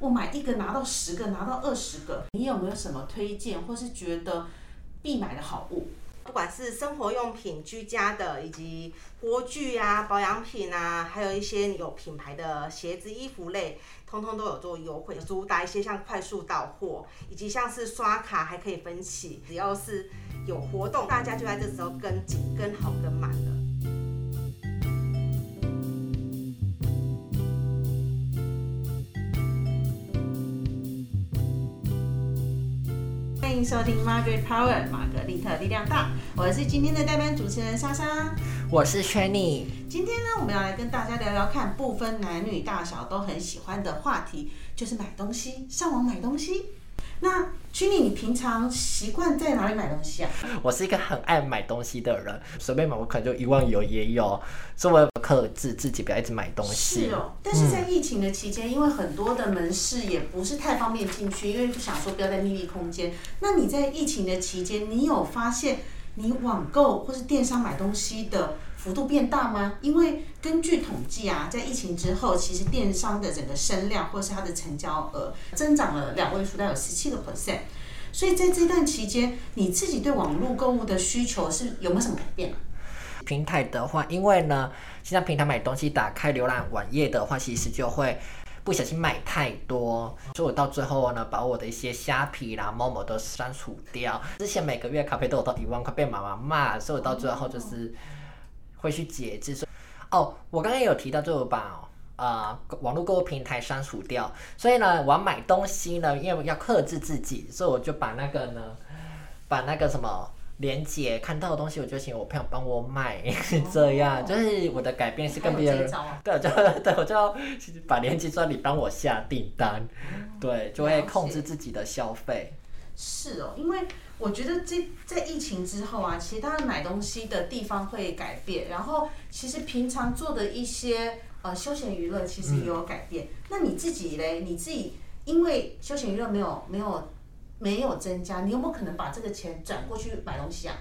我买一个拿到十个，拿到二十个，你有没有什么推荐，或是觉得必买的好物？不管是生活用品、居家的，以及锅具啊、保养品啊，还有一些有品牌的鞋子、衣服类，通通都有做优惠，主打一些像快速到货，以及像是刷卡还可以分期，只要是有活动，大家就在这时候跟紧、跟好、跟满了。迎收听 Margaret Power 玛格丽特力量大，我是今天的代班主持人莎莎。我是 Shanny，今天呢，我们要来跟大家聊聊看，不分男女大小都很喜欢的话题，就是买东西，上网买东西。那 Jenny，你平常习惯在哪里买东西啊？我是一个很爱买东西的人，随便买我可能就一万有也有，所以我克制自己不要一直买东西。是哦，但是在疫情的期间，因为很多的门市也不是太方便进去，因为就想说不要在密闭空间。那你在疫情的期间，你有发现你网购或是电商买东西的幅度变大吗？因为根据统计啊，在疫情之后，其实电商的整个声量或是它的成交额增长了两位数，大概有十七个 percent。所以在这段期间，你自己对网络购物的需求是有没有什么改变？平台的话，因为呢，现在平台买东西，打开浏览网页的话，其实就会不小心买太多，所以我到最后呢，把我的一些虾皮啦、某某都删除掉。之前每个月卡费都有到一万块，被妈妈骂，所以我到最后就是会去节制。哦，我刚刚有提到，就把呃网络购物平台删除掉，所以呢，我要买东西呢，因为要克制自己，所以我就把那个呢，把那个什么。连接看到的东西，我就请我朋友帮我买，这样就是我的改变是跟别人，对，就对我就要把连接说你帮我下订单，对，就会控制自己的消费。是哦，因为我觉得这在疫情之后啊，其实大家买东西的地方会改变，然后其实平常做的一些呃休闲娱乐其实也有改变。那你自己嘞？你自己因为休闲娱乐没有没有。没有增加，你有没有可能把这个钱转过去买东西啊？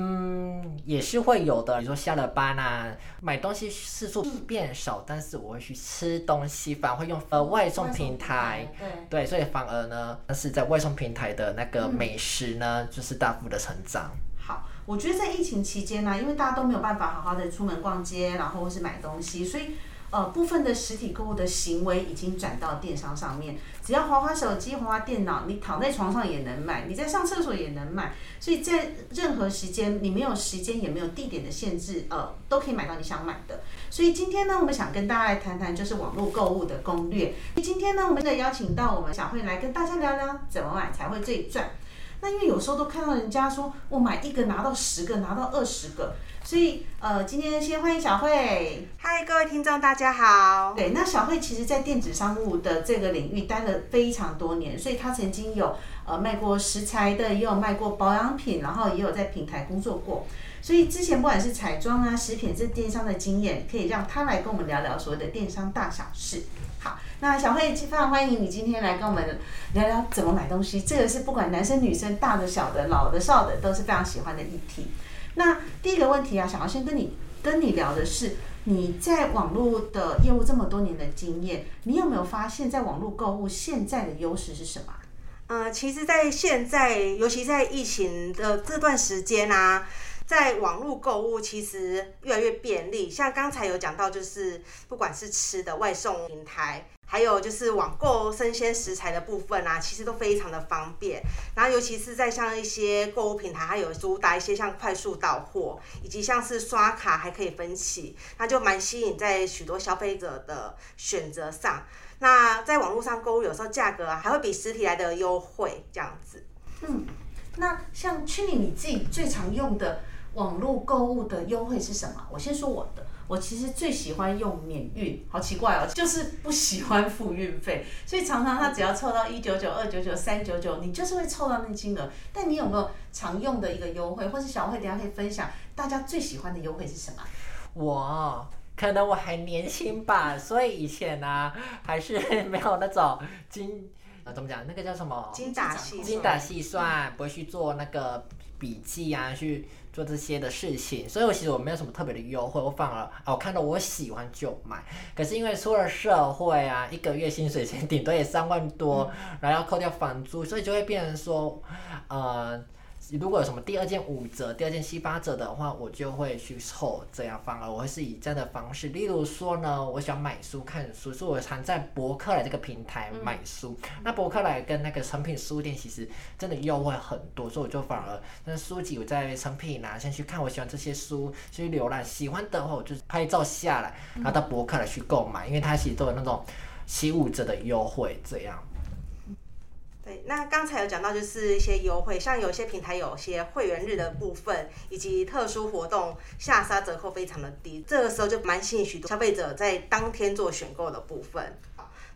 嗯，也是会有的。你说下了班啊，买东西次数变少，但是我会去吃东西，反而会用呃外送平台。对对，所以反而呢，但是在外送平台的那个美食呢，就是大幅的成长。好，我觉得在疫情期间呢，因为大家都没有办法好好的出门逛街，然后或是买东西，所以。呃，部分的实体购物的行为已经转到电商上面，只要滑滑手机、滑滑电脑，你躺在床上也能买，你在上厕所也能买，所以在任何时间，你没有时间也没有地点的限制，呃，都可以买到你想买的。所以今天呢，我们想跟大家来谈谈，就是网络购物的攻略。今天呢，我们再邀请到我们小慧来跟大家聊聊怎么买才会最赚。那因为有时候都看到人家说我买一个拿到十个，拿到二十个。所以，呃，今天先欢迎小慧。嗨，各位听众，大家好。对，那小慧其实，在电子商务的这个领域待了非常多年，所以她曾经有呃卖过食材的，也有卖过保养品，然后也有在平台工作过。所以之前不管是彩妆啊、食品这电商的经验，可以让他来跟我们聊聊所谓的电商大小事。好，那小慧非常欢迎你今天来跟我们聊聊怎么买东西，这个是不管男生女生、大的、小的、老的、少的，都是非常喜欢的议题。那第一个问题啊，想要先跟你跟你聊的是，你在网络的业务这么多年的经验，你有没有发现，在网络购物现在的优势是什么？呃，其实，在现在，尤其在疫情的这段时间啊，在网络购物其实越来越便利。像刚才有讲到，就是不管是吃的外送平台。还有就是网购生鲜食材的部分啊，其实都非常的方便。然后尤其是在像一些购物平台，它有主打一些像快速到货，以及像是刷卡还可以分期，那就蛮吸引在许多消费者的选择上。那在网络上购物，有时候价格还会比实体来的优惠这样子。嗯，那像去年你自己最常用的网络购物的优惠是什么？我先说我的。我其实最喜欢用免运，好奇怪哦，就是不喜欢付运费，所以常常他只要凑到一九九、二九九、三九九，你就是会凑到那金额。但你有没有常用的一个优惠，或是小慧等下可以分享大家最喜欢的优惠是什么？我可能我还年轻吧，所以以前呢还是 没有那种精，呃，怎么讲？那个叫什么？精打细精打细算，不会去做那个。笔记啊，去做这些的事情，所以我其实我没有什么特别的优惠，我反而啊，我看到我喜欢就买。可是因为出了社会啊，一个月薪水钱顶多也三万多，然后要扣掉房租，所以就会变成说，呃。如果有什么第二件五折、第二件七八折的话，我就会去凑这样，反而我会是以这样的方式。例如说呢，我喜欢买书、看书，所以我常在博客来这个平台买书。那博客来跟那个成品书店其实真的优惠很多，所以我就反而那书籍我在成品拿先去看，我喜欢这些书，去浏览，喜欢的话我就拍照下来，然后到博客来去购买，因为它其实都有那种七五折的优惠这样。对，那刚才有讲到就是一些优惠，像有些平台有些会员日的部分，以及特殊活动下杀折扣非常的低，这个时候就蛮吸引许多消费者在当天做选购的部分。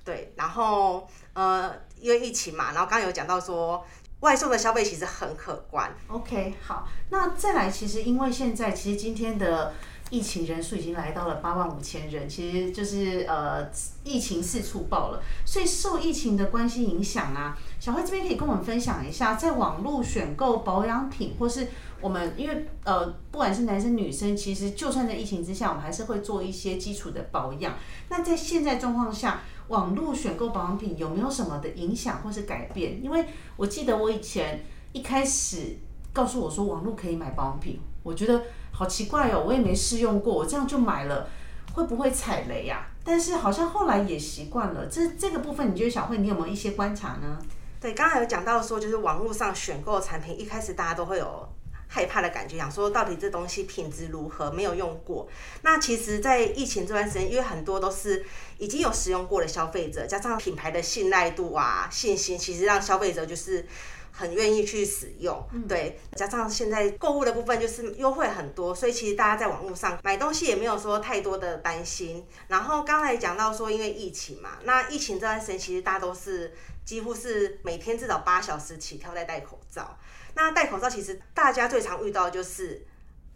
对，然后呃，因为疫情嘛，然后刚刚有讲到说外送的消费其实很可观。OK，好，那再来，其实因为现在其实今天的。疫情人数已经来到了八万五千人，其实就是呃疫情四处爆了，所以受疫情的关系影响啊，小慧这边可以跟我们分享一下，在网络选购保养品，或是我们因为呃不管是男生女生，其实就算在疫情之下，我们还是会做一些基础的保养。那在现在状况下，网络选购保养品有没有什么的影响或是改变？因为我记得我以前一开始告诉我说网络可以买保养品，我觉得。好奇怪哦，我也没试用过，我这样就买了，会不会踩雷呀？但是好像后来也习惯了。这这个部分，你觉得小慧你有没有一些观察呢？对，刚才有讲到说，就是网络上选购产品，一开始大家都会有害怕的感觉，想说到底这东西品质如何？没有用过。那其实，在疫情这段时间，因为很多都是已经有使用过的消费者，加上品牌的信赖度啊、信心，其实让消费者就是。很愿意去使用，对，加上现在购物的部分就是优惠很多，所以其实大家在网络上买东西也没有说太多的担心。然后刚才讲到说，因为疫情嘛，那疫情这段时间其实大家都是几乎是每天至少八小时起跳在戴口罩。那戴口罩其实大家最常遇到就是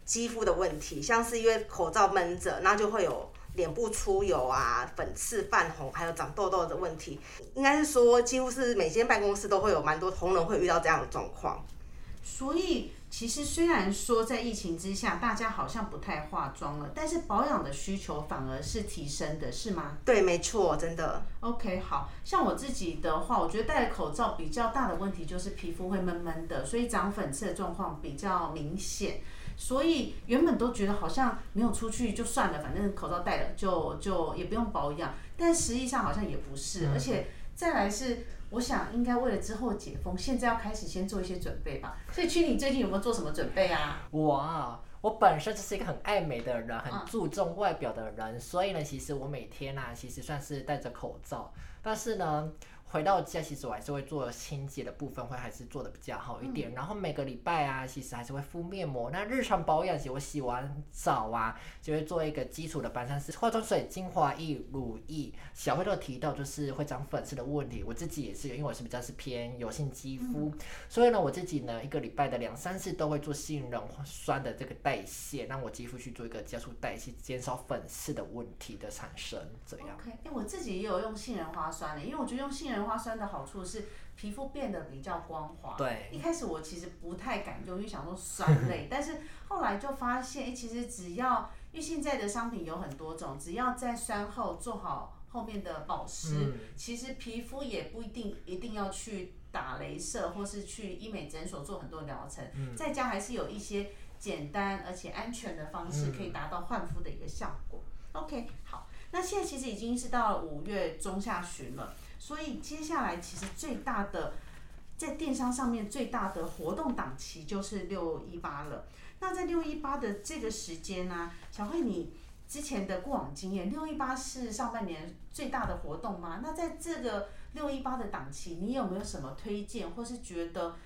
肌肤的问题，像是因为口罩闷着，那就会有。脸部出油啊、粉刺、泛红，还有长痘痘的问题，应该是说几乎是每间办公室都会有蛮多同仁会遇到这样的状况。所以其实虽然说在疫情之下，大家好像不太化妆了，但是保养的需求反而是提升的，是吗？对，没错，真的。OK，好像我自己的话，我觉得戴口罩比较大的问题就是皮肤会闷闷的，所以长粉刺的状况比较明显。所以原本都觉得好像没有出去就算了，反正口罩戴了就就也不用保养，但实际上好像也不是，而且再来是，我想应该为了之后解封，现在要开始先做一些准备吧。所以曲你最近有没有做什么准备啊？我啊我本身就是一个很爱美的人，很注重外表的人，所以呢，其实我每天啊，其实算是戴着口罩，但是呢。回到家，其实我还是会做清洁的部分，会还是做的比较好一点。然后每个礼拜啊，其实还是会敷面膜。那日常保养，其实我洗完澡啊，就会做一个基础的白山式化妆水、精华液、乳液。小慧都提到就是会长粉刺的问题，我自己也是，因为我是比较是偏油性肌肤，所以呢，我自己呢一个礼拜的两三次都会做杏仁酸的这个代谢，让我肌肤去做一个加速代谢，减少粉刺的问题的产生。这样。OK，哎，我自己也有用杏仁花酸的，因为我觉得用杏仁。花酸的好处是皮肤变得比较光滑。对。一开始我其实不太敢用，因为想说酸 类，但是后来就发现，哎，其实只要，因为现在的商品有很多种，只要在酸后做好后面的保湿，其实皮肤也不一定一定要去打镭射，或是去医美诊所做很多疗程，在家还是有一些简单而且安全的方式，可以达到焕肤的一个效果。OK，好，那现在其实已经是到了五月中下旬了。所以接下来其实最大的在电商上面最大的活动档期就是六一八了。那在六一八的这个时间呢，小慧你之前的过往经验，六一八是上半年最大的活动吗？那在这个六一八的档期，你有没有什么推荐或是觉得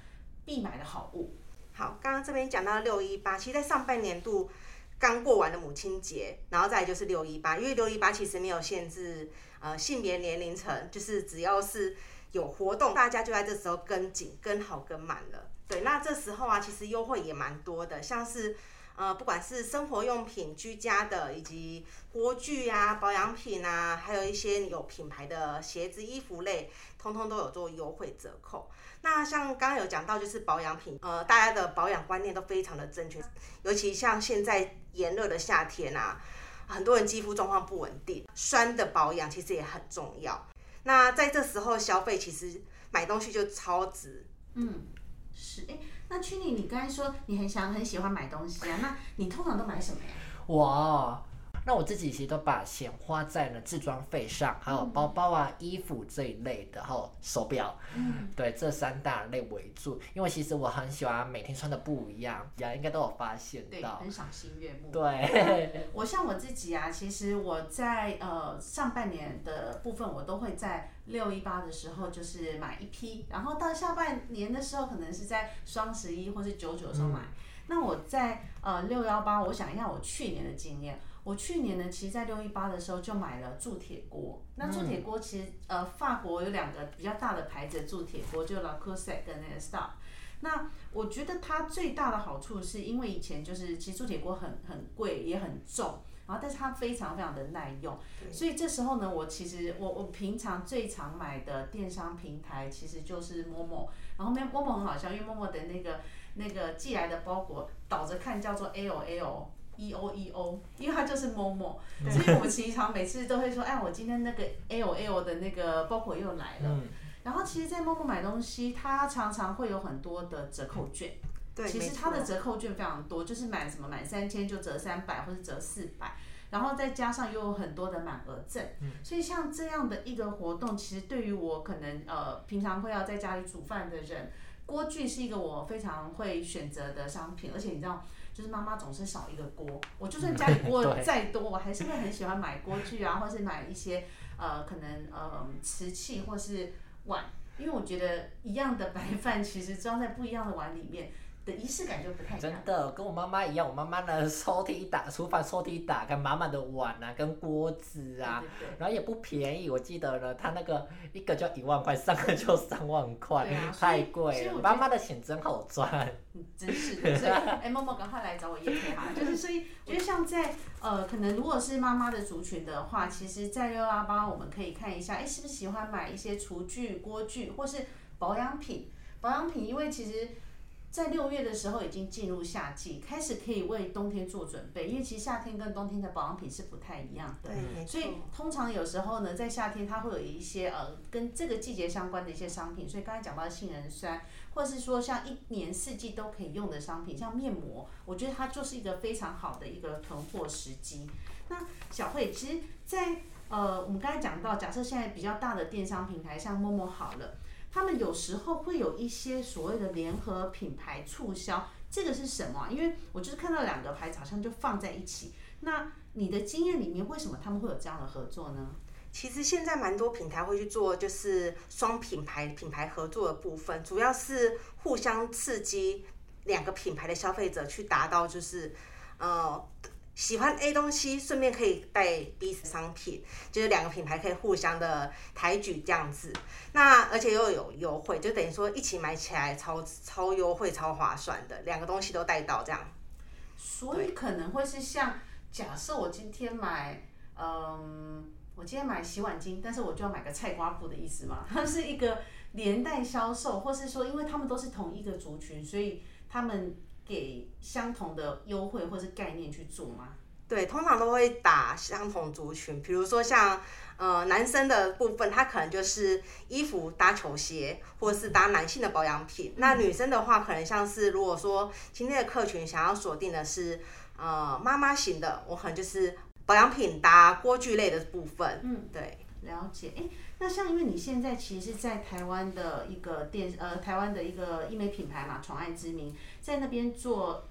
必买的好物？好，刚刚这边讲到六一八，其实，在上半年度刚过完的母亲节，然后再就是六一八，因为六一八其实没有限制。呃，性别年龄层就是只要是有活动，大家就在这时候跟紧、跟好、跟满了。对，那这时候啊，其实优惠也蛮多的，像是呃，不管是生活用品、居家的，以及锅具啊、保养品啊，还有一些有品牌的鞋子、衣服类，通通都有做优惠折扣。那像刚刚有讲到，就是保养品，呃，大家的保养观念都非常的正确，尤其像现在炎热的夏天啊，很多人肌肤状况不稳定，酸的保养其实也很重要。那在这时候消费，其实买东西就超值。嗯，是。哎，那君妮，你刚才说你很想很喜欢买东西啊，那你通常都买什么呀？我。那我自己其实都把钱花在了自装费上，还有包包啊、衣服这一类的，还有手表，嗯，对，这三大类为主。因为其实我很喜欢每天穿的不一样，大家应该都有发现到，很赏心悦目。对 我像我自己啊，其实我在呃上半年的部分，我都会在六一八的时候就是买一批，然后到下半年的时候，可能是在双十一或是九九的时候买。那我在呃六幺八，我想一下我去年的经验。我去年呢，其实，在六一八的时候就买了铸铁锅。那铸铁锅其实，呃，法国有两个比较大的牌子的铸铁锅，就 La c o s e 跟那个 Star。那我觉得它最大的好处是因为以前就是其实铸铁锅很很贵也很重，然后但是它非常非常的耐用。所以这时候呢，我其实我我平常最常买的电商平台其实就是 Momo。然后 Momo 很好笑，因为 Momo 的那个那个寄来的包裹倒着看叫做 L L。E O E O，因为它就是 Momo，，所以我们其常每次都会说，哎，我今天那个 L L 的那个包裹又来了。然后其实，在 Momo 买东西，它常常会有很多的折扣券。对，其实它的折扣券非常多，就是满什么满三千就折三百或者折四百，然后再加上又有很多的满额赠。嗯。所以像这样的一个活动，其实对于我可能呃平常会要在家里煮饭的人，锅具是一个我非常会选择的商品，而且你知道。就是妈妈总是少一个锅，我就算 家里锅再多，我还是会很喜欢买锅具啊，或是买一些呃可能呃瓷器或是碗，因为我觉得一样的白饭其实装在不一样的碗里面。的仪式感就不太真的跟我妈妈一样，我妈妈呢 抽屉打厨房抽屉打开满满的碗啊跟锅子啊，然后也不便宜，我记得呢，她那个一个就一万块，三个就 三万块，太贵了。妈妈的钱真好赚，真是的。所以哎，默默赶快来找我叶佩哈，就是所以觉得像在呃，可能如果是妈妈的族群的话，其实，在六幺八我们可以看一下，哎，是不是喜欢买一些厨具、锅具或是保养品？保养品，因为其实。在六月的时候已经进入夏季，开始可以为冬天做准备。因为其实夏天跟冬天的保养品是不太一样的，所以通常有时候呢，在夏天它会有一些呃跟这个季节相关的一些商品。所以刚才讲到杏仁酸，或是说像一年四季都可以用的商品，像面膜，我觉得它就是一个非常好的一个囤货时机。那小慧，其实，在呃我们刚才讲到，假设现在比较大的电商平台，像陌陌好了。他们有时候会有一些所谓的联合品牌促销，这个是什么？因为我就是看到两个牌子好像就放在一起。那你的经验里面，为什么他们会有这样的合作呢？其实现在蛮多平台会去做，就是双品牌品牌合作的部分，主要是互相刺激两个品牌的消费者去达到，就是呃。喜欢 A 东西，顺便可以带 B 商品，就是两个品牌可以互相的抬举这样子。那而且又有优惠，就等于说一起买起来超超优惠、超划算的，两个东西都带到这样。所以可能会是像假设我今天买，嗯，我今天买洗碗巾，但是我就要买个菜瓜布的意思嘛？它是一个连带销售，或是说因为他们都是同一个族群，所以他们。给相同的优惠或是概念去做吗？对，通常都会打相同族群，比如说像呃男生的部分，他可能就是衣服搭球鞋，或者是搭男性的保养品。那女生的话，可能像是如果说今天的客群想要锁定的是呃妈妈型的，我可能就是保养品搭锅具类的部分。嗯，对。了解，哎，那像因为你现在其实是在台湾的一个电，呃，台湾的一个医美品牌嘛，宠爱之名，在那边做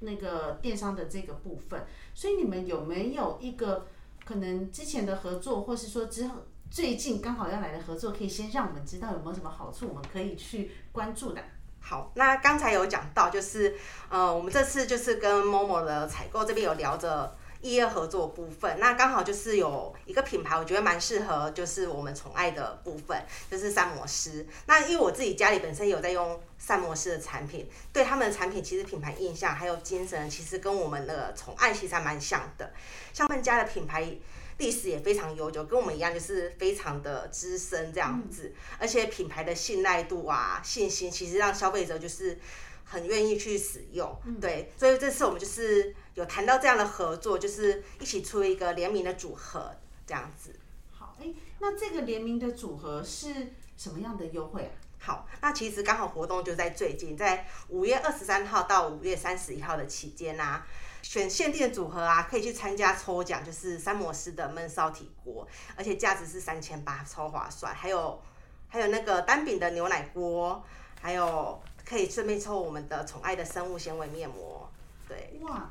那个电商的这个部分，所以你们有没有一个可能之前的合作，或是说之后最近刚好要来的合作，可以先让我们知道有没有什么好处，我们可以去关注的。好，那刚才有讲到，就是呃，我们这次就是跟 Momo 的采购这边有聊着。异业合作部分，那刚好就是有一个品牌，我觉得蛮适合，就是我们宠爱的部分，就是膳魔师。那因为我自己家里本身有在用膳魔师的产品，对他们的产品其实品牌印象还有精神，其实跟我们的宠爱其实还蛮像的。像他们家的品牌历史也非常悠久，跟我们一样，就是非常的资深这样子，而且品牌的信赖度啊、信心，其实让消费者就是很愿意去使用。对，所以这次我们就是。有谈到这样的合作，就是一起出一个联名的组合，这样子。好，哎，那这个联名的组合是什么样的优惠啊？好，那其实刚好活动就在最近，在五月二十三号到五月三十一号的期间啊，选限定组合啊，可以去参加抽奖，就是三摩斯的焖烧体锅，而且价值是三千八，超划算。还有还有那个单饼的牛奶锅，还有可以顺便抽我们的宠爱的生物纤维面膜。对，哇。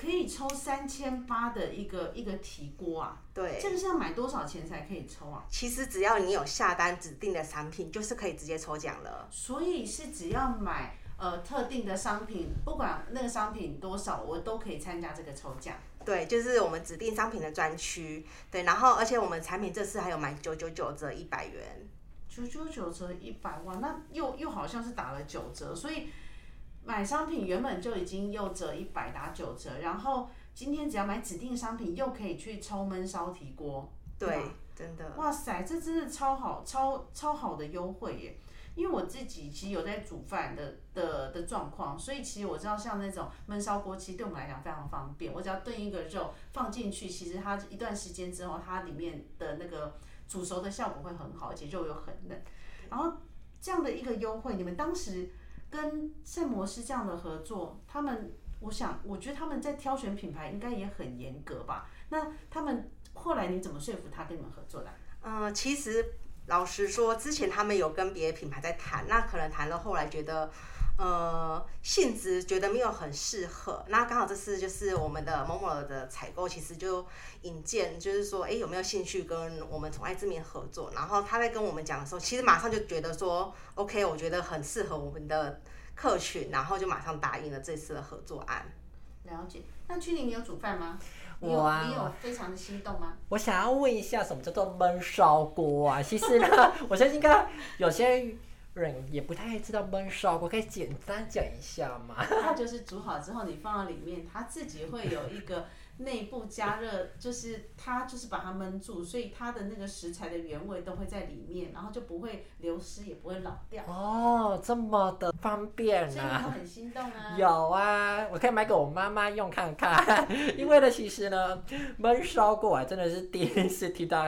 可以抽三千八的一个一个提锅啊，对，这个是要买多少钱才可以抽啊？其实只要你有下单指定的产品，就是可以直接抽奖了。所以是只要买呃特定的商品，不管那个商品多少，我都可以参加这个抽奖。对，就是我们指定商品的专区。对，然后而且我们产品这次还有买九九九折一百元，九九九折一百万，那又又好像是打了九折，所以。买商品原本就已经又折一百打九折，然后今天只要买指定商品，又可以去抽焖烧提锅。对，真的。哇塞，这真的超好，超超好的优惠耶！因为我自己其实有在煮饭的的的状况，所以其实我知道像那种焖烧锅，其实对我们来讲非常方便。我只要炖一个肉放进去，其实它一段时间之后，它里面的那个煮熟的效果会很好，而且肉又很嫩。然后这样的一个优惠，你们当时。跟圣摩斯这样的合作，他们，我想，我觉得他们在挑选品牌应该也很严格吧？那他们后来你怎么说服他跟你们合作的？嗯，其实老实说，之前他们有跟别的品牌在谈，那可能谈了，后来觉得。呃，性质觉得没有很适合，那刚好这次就是我们的某某的采购，其实就引荐，就是说，哎，有没有兴趣跟我们宠爱之名合作？然后他在跟我们讲的时候，其实马上就觉得说，OK，我觉得很适合我们的客群，然后就马上答应了这次的合作案。了解。那去年你有煮饭吗？我啊，你有非常的心动吗？我想要问一下，什么叫做焖烧锅啊？其实呢，我相信应该有些。也不太知道焖烧锅，可以简单讲一下吗？它就是煮好之后，你放到里面，它自己会有一个。内部加热就是它就是把它焖住，所以它的那个食材的原味都会在里面，然后就不会流失，也不会老掉。哦，这么的方便啊！所以你很心动啊。有啊，我可以买给我妈妈用看看。因为呢，其实呢，焖烧过来真的是第一次听到，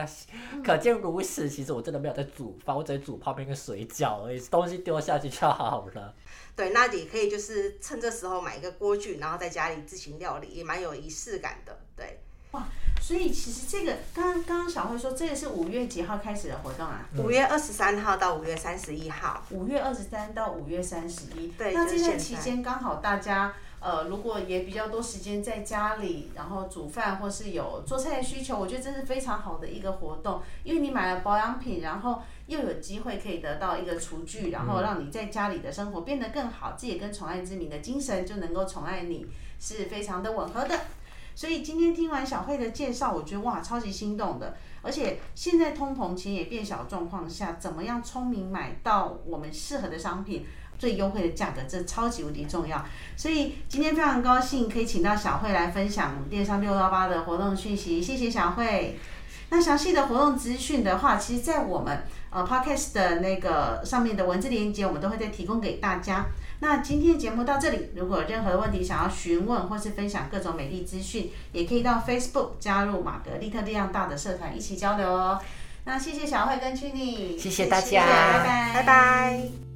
可见如此。其实我真的没有在煮饭，我只煮泡面跟水饺而已，东西丢下去就好了。对，那也可以就是趁这时候买一个锅具，然后在家里自行料理，也蛮有仪式感的。对，哇，所以其实这个刚刚刚小慧说，这个是五月几号开始的活动啊？五月二十三号到五月三十一号。五月二十三到五月三十一。对，那这段期间刚好大家呃，如果也比较多时间在家里，然后煮饭或是有做菜的需求，我觉得这是非常好的一个活动，因为你买了保养品，然后。又有机会可以得到一个厨具，然后让你在家里的生活变得更好，这也跟宠爱之名的精神就能够宠爱你是非常的吻合的。所以今天听完小慧的介绍，我觉得哇，超级心动的。而且现在通膨钱也变小状况下，怎么样聪明买到我们适合的商品，最优惠的价格，这超级无敌重要。所以今天非常高兴可以请到小慧来分享电商六幺八的活动讯息，谢谢小慧。那详细的活动资讯的话，其实，在我们呃 podcast 的那个上面的文字链接，我们都会再提供给大家。那今天的节目到这里，如果有任何问题想要询问或是分享各种美丽资讯，也可以到 Facebook 加入玛格丽特力量大的社团一起交流哦。那谢谢小慧跟 c h 谢谢大家，拜拜，拜拜。